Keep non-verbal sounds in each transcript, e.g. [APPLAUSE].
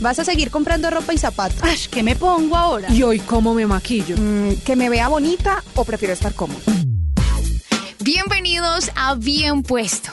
¿Vas a seguir comprando ropa y zapatos? Ay, ¿qué me pongo ahora? ¿Y hoy cómo me maquillo? Mm, ¿Que me vea bonita o prefiero estar cómoda? Bienvenidos a Bien Puesto.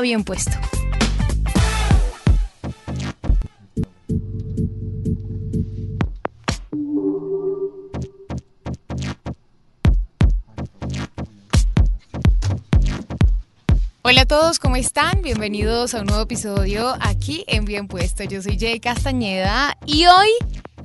Bien Puesto. Hola a todos, ¿cómo están? Bienvenidos a un nuevo episodio aquí en Bien Puesto. Yo soy Jay Castañeda y hoy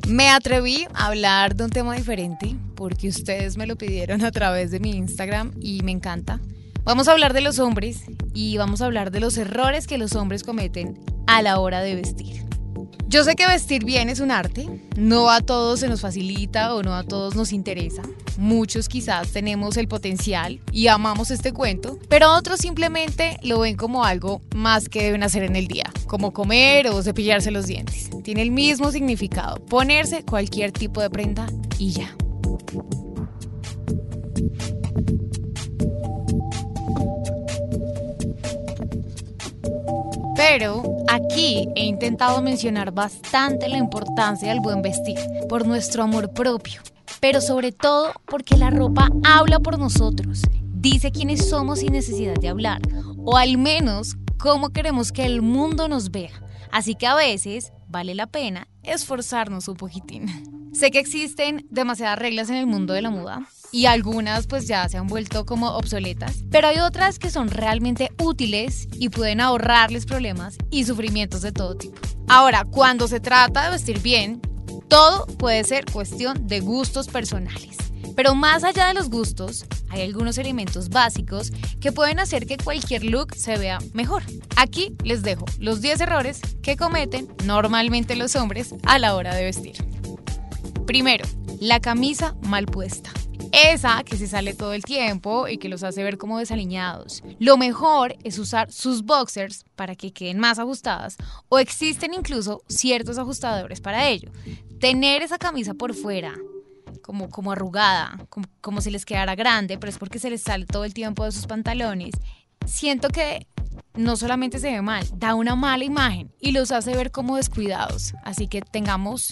me atreví a hablar de un tema diferente porque ustedes me lo pidieron a través de mi Instagram y me encanta. Vamos a hablar de los hombres y vamos a hablar de los errores que los hombres cometen a la hora de vestir. Yo sé que vestir bien es un arte, no a todos se nos facilita o no a todos nos interesa. Muchos quizás tenemos el potencial y amamos este cuento, pero otros simplemente lo ven como algo más que deben hacer en el día, como comer o cepillarse los dientes. Tiene el mismo significado, ponerse cualquier tipo de prenda y ya. Pero aquí he intentado mencionar bastante la importancia del buen vestir, por nuestro amor propio, pero sobre todo porque la ropa habla por nosotros, dice quiénes somos sin necesidad de hablar, o al menos cómo queremos que el mundo nos vea. Así que a veces vale la pena esforzarnos un poquitín. Sé que existen demasiadas reglas en el mundo de la moda y algunas pues ya se han vuelto como obsoletas, pero hay otras que son realmente útiles y pueden ahorrarles problemas y sufrimientos de todo tipo. Ahora, cuando se trata de vestir bien, todo puede ser cuestión de gustos personales. Pero más allá de los gustos, hay algunos elementos básicos que pueden hacer que cualquier look se vea mejor. Aquí les dejo los 10 errores que cometen normalmente los hombres a la hora de vestir. Primero, la camisa mal puesta. Esa que se sale todo el tiempo y que los hace ver como desaliñados. Lo mejor es usar sus boxers para que queden más ajustadas o existen incluso ciertos ajustadores para ello. Tener esa camisa por fuera, como, como arrugada, como, como si les quedara grande, pero es porque se les sale todo el tiempo de sus pantalones. Siento que no solamente se ve mal, da una mala imagen y los hace ver como descuidados. Así que tengamos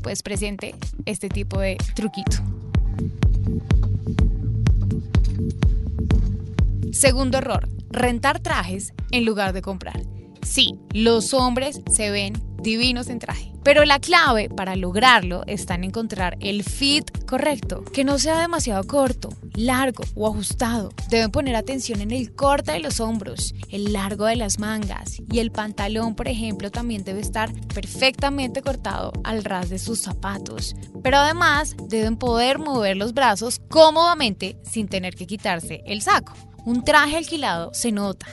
pues presente este tipo de truquito. Segundo error, rentar trajes en lugar de comprar. Sí, los hombres se ven divinos en traje. Pero la clave para lograrlo está en encontrar el fit correcto, que no sea demasiado corto, largo o ajustado. Deben poner atención en el corte de los hombros, el largo de las mangas y el pantalón, por ejemplo, también debe estar perfectamente cortado al ras de sus zapatos. Pero además deben poder mover los brazos cómodamente sin tener que quitarse el saco. Un traje alquilado se nota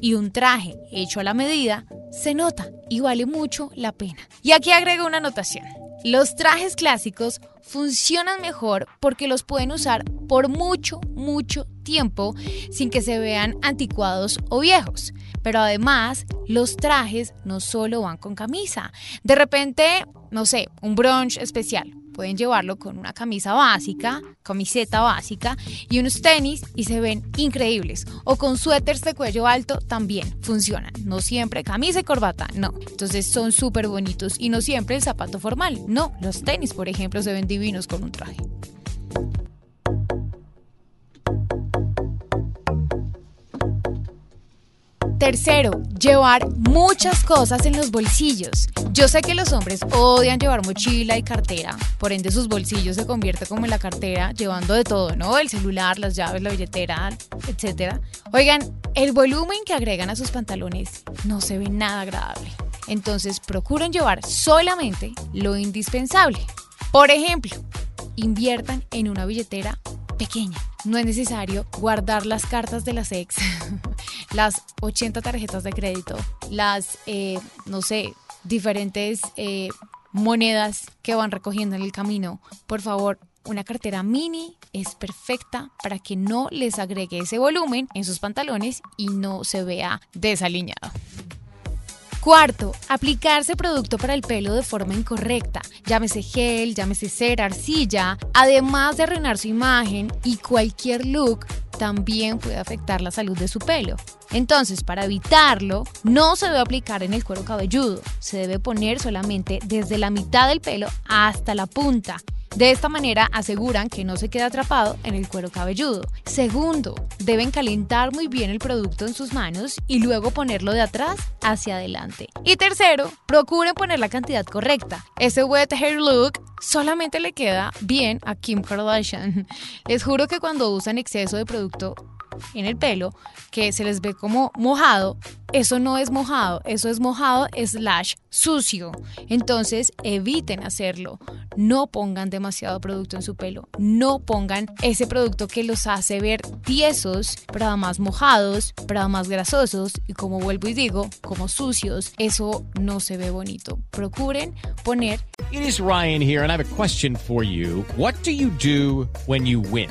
y un traje hecho a la medida se nota y vale mucho la pena. Y aquí agrego una anotación. Los trajes clásicos funcionan mejor porque los pueden usar por mucho, mucho tiempo sin que se vean anticuados o viejos. Pero además, los trajes no solo van con camisa. De repente, no sé, un brunch especial Pueden llevarlo con una camisa básica, camiseta básica y unos tenis y se ven increíbles. O con suéteres de cuello alto también funcionan. No siempre camisa y corbata, no. Entonces son súper bonitos y no siempre el zapato formal. No, los tenis, por ejemplo, se ven divinos con un traje. Tercero, llevar muchas cosas en los bolsillos. Yo sé que los hombres odian llevar mochila y cartera, por ende sus bolsillos se convierten como en la cartera, llevando de todo, ¿no? El celular, las llaves, la billetera, etc. Oigan, el volumen que agregan a sus pantalones no se ve nada agradable. Entonces procuren llevar solamente lo indispensable. Por ejemplo, inviertan en una billetera pequeña. No es necesario guardar las cartas de las ex, [LAUGHS] las 80 tarjetas de crédito, las, eh, no sé, diferentes eh, monedas que van recogiendo en el camino. Por favor, una cartera mini es perfecta para que no les agregue ese volumen en sus pantalones y no se vea desaliñado. Cuarto, aplicarse producto para el pelo de forma incorrecta, llámese gel, llámese cera, arcilla, además de arruinar su imagen y cualquier look también puede afectar la salud de su pelo. Entonces, para evitarlo, no se debe aplicar en el cuero cabelludo, se debe poner solamente desde la mitad del pelo hasta la punta de esta manera aseguran que no se quede atrapado en el cuero cabelludo. Segundo, deben calentar muy bien el producto en sus manos y luego ponerlo de atrás hacia adelante. Y tercero, procuren poner la cantidad correcta. Ese wet hair look solamente le queda bien a Kim Kardashian. [LAUGHS] Les juro que cuando usan exceso de producto en el pelo que se les ve como mojado, eso no es mojado, eso es mojado slash sucio. Entonces eviten hacerlo. No pongan demasiado producto en su pelo. No pongan ese producto que los hace ver tiesos, pero además mojados, pero además grasosos y como vuelvo y digo, como sucios. Eso no se ve bonito. Procuren poner. It is Ryan here and I have a question for you. What do you do when you win?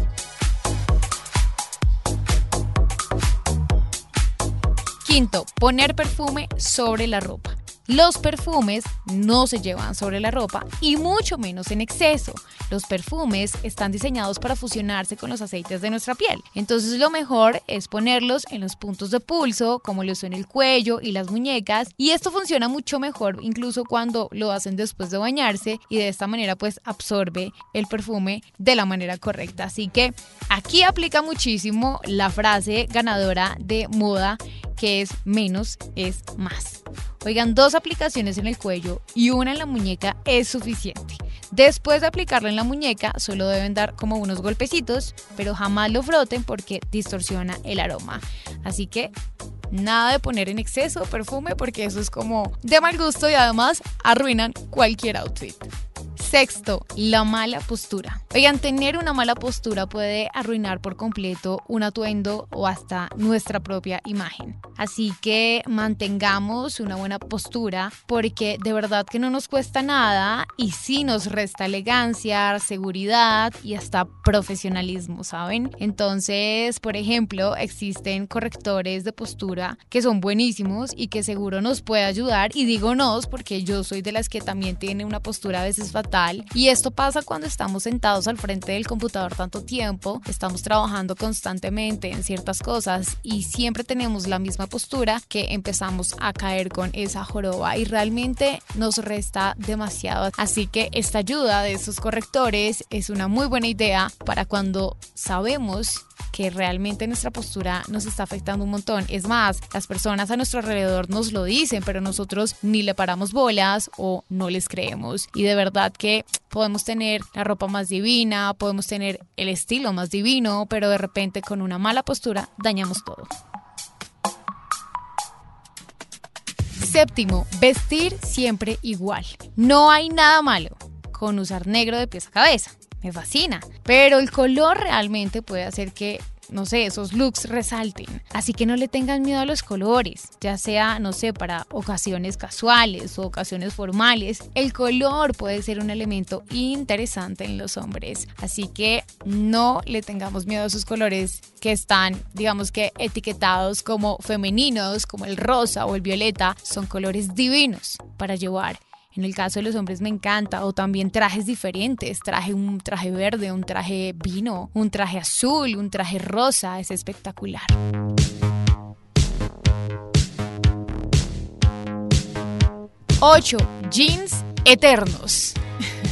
Quinto, poner perfume sobre la ropa. Los perfumes no se llevan sobre la ropa y mucho menos en exceso. Los perfumes están diseñados para fusionarse con los aceites de nuestra piel. Entonces lo mejor es ponerlos en los puntos de pulso, como lo son el cuello y las muñecas. Y esto funciona mucho mejor incluso cuando lo hacen después de bañarse y de esta manera pues absorbe el perfume de la manera correcta. Así que aquí aplica muchísimo la frase ganadora de moda que es menos es más. Oigan, dos aplicaciones en el cuello y una en la muñeca es suficiente. Después de aplicarlo en la muñeca, solo deben dar como unos golpecitos, pero jamás lo froten porque distorsiona el aroma. Así que nada de poner en exceso perfume porque eso es como de mal gusto y además arruinan cualquier outfit. Sexto, la mala postura. Oigan, tener una mala postura puede arruinar por completo un atuendo o hasta nuestra propia imagen. Así que mantengamos una buena postura porque de verdad que no nos cuesta nada y sí nos resta elegancia, seguridad y hasta profesionalismo, ¿saben? Entonces, por ejemplo, existen correctores de postura que son buenísimos y que seguro nos puede ayudar y digo nos porque yo soy de las que también tiene una postura a veces fatal y esto pasa cuando estamos sentados al frente del computador tanto tiempo, estamos trabajando constantemente en ciertas cosas y siempre tenemos la misma postura que empezamos a caer con esa joroba y realmente nos resta demasiado. Así que esta ayuda de esos correctores es una muy buena idea para cuando sabemos que realmente nuestra postura nos está afectando un montón. Es más, las personas a nuestro alrededor nos lo dicen, pero nosotros ni le paramos bolas o no les creemos. Y de verdad que podemos tener la ropa más divina, podemos tener el estilo más divino, pero de repente con una mala postura dañamos todo. Séptimo, vestir siempre igual. No hay nada malo con usar negro de pies a cabeza me fascina. Pero el color realmente puede hacer que no sé, esos looks resalten. Así que no le tengan miedo a los colores, ya sea, no sé, para ocasiones casuales o ocasiones formales. El color puede ser un elemento interesante en los hombres. Así que no le tengamos miedo a esos colores que están, digamos que, etiquetados como femeninos, como el rosa o el violeta. Son colores divinos para llevar en el caso de los hombres me encanta, o también trajes diferentes, traje un traje verde, un traje vino, un traje azul, un traje rosa, es espectacular. Ocho, jeans eternos.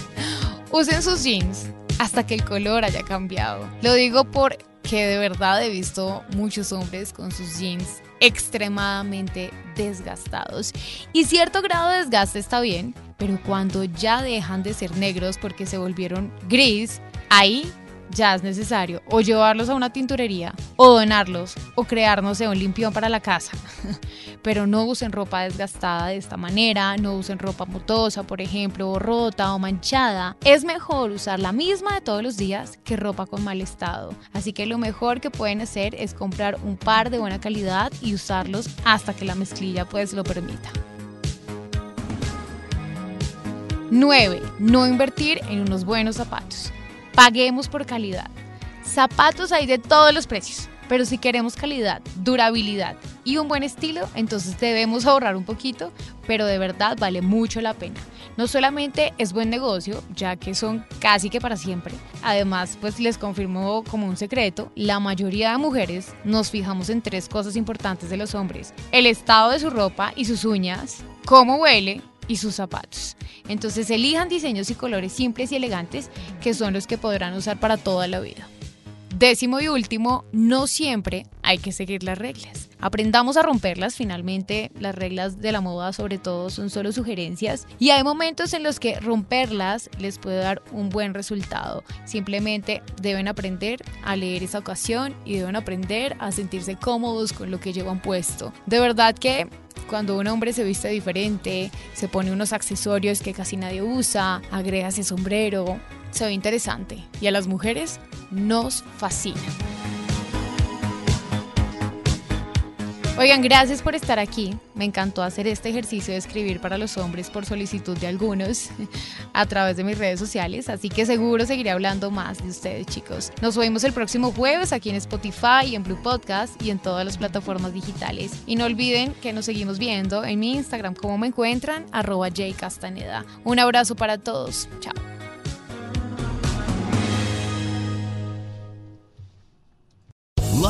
[LAUGHS] Usen sus jeans hasta que el color haya cambiado. Lo digo porque de verdad he visto muchos hombres con sus jeans extremadamente desgastados. Y cierto grado de desgaste está bien, pero cuando ya dejan de ser negros porque se volvieron gris, ahí ya es necesario o llevarlos a una tinturería o donarlos o crear, no sé, un limpión para la casa. [LAUGHS] Pero no usen ropa desgastada de esta manera, no usen ropa motosa, por ejemplo, o rota o manchada. Es mejor usar la misma de todos los días que ropa con mal estado. Así que lo mejor que pueden hacer es comprar un par de buena calidad y usarlos hasta que la mezclilla pues lo permita. 9. No invertir en unos buenos zapatos. Paguemos por calidad. Zapatos hay de todos los precios, pero si queremos calidad, durabilidad y un buen estilo, entonces debemos ahorrar un poquito, pero de verdad vale mucho la pena. No solamente es buen negocio, ya que son casi que para siempre. Además, pues les confirmo como un secreto, la mayoría de mujeres nos fijamos en tres cosas importantes de los hombres. El estado de su ropa y sus uñas, cómo huele y sus zapatos. Entonces elijan diseños y colores simples y elegantes que son los que podrán usar para toda la vida. Décimo y último, no siempre hay que seguir las reglas. Aprendamos a romperlas, finalmente las reglas de la moda sobre todo son solo sugerencias y hay momentos en los que romperlas les puede dar un buen resultado. Simplemente deben aprender a leer esa ocasión y deben aprender a sentirse cómodos con lo que llevan puesto. De verdad que cuando un hombre se viste diferente, se pone unos accesorios que casi nadie usa, agrega ese sombrero, se ve interesante y a las mujeres nos fascina. Oigan, gracias por estar aquí. Me encantó hacer este ejercicio de escribir para los hombres por solicitud de algunos [LAUGHS] a través de mis redes sociales, así que seguro seguiré hablando más de ustedes, chicos. Nos vemos el próximo jueves aquí en Spotify, en Blue Podcast y en todas las plataformas digitales. Y no olviden que nos seguimos viendo en mi Instagram, como me encuentran, arroba jcastaneda. Un abrazo para todos. Chao.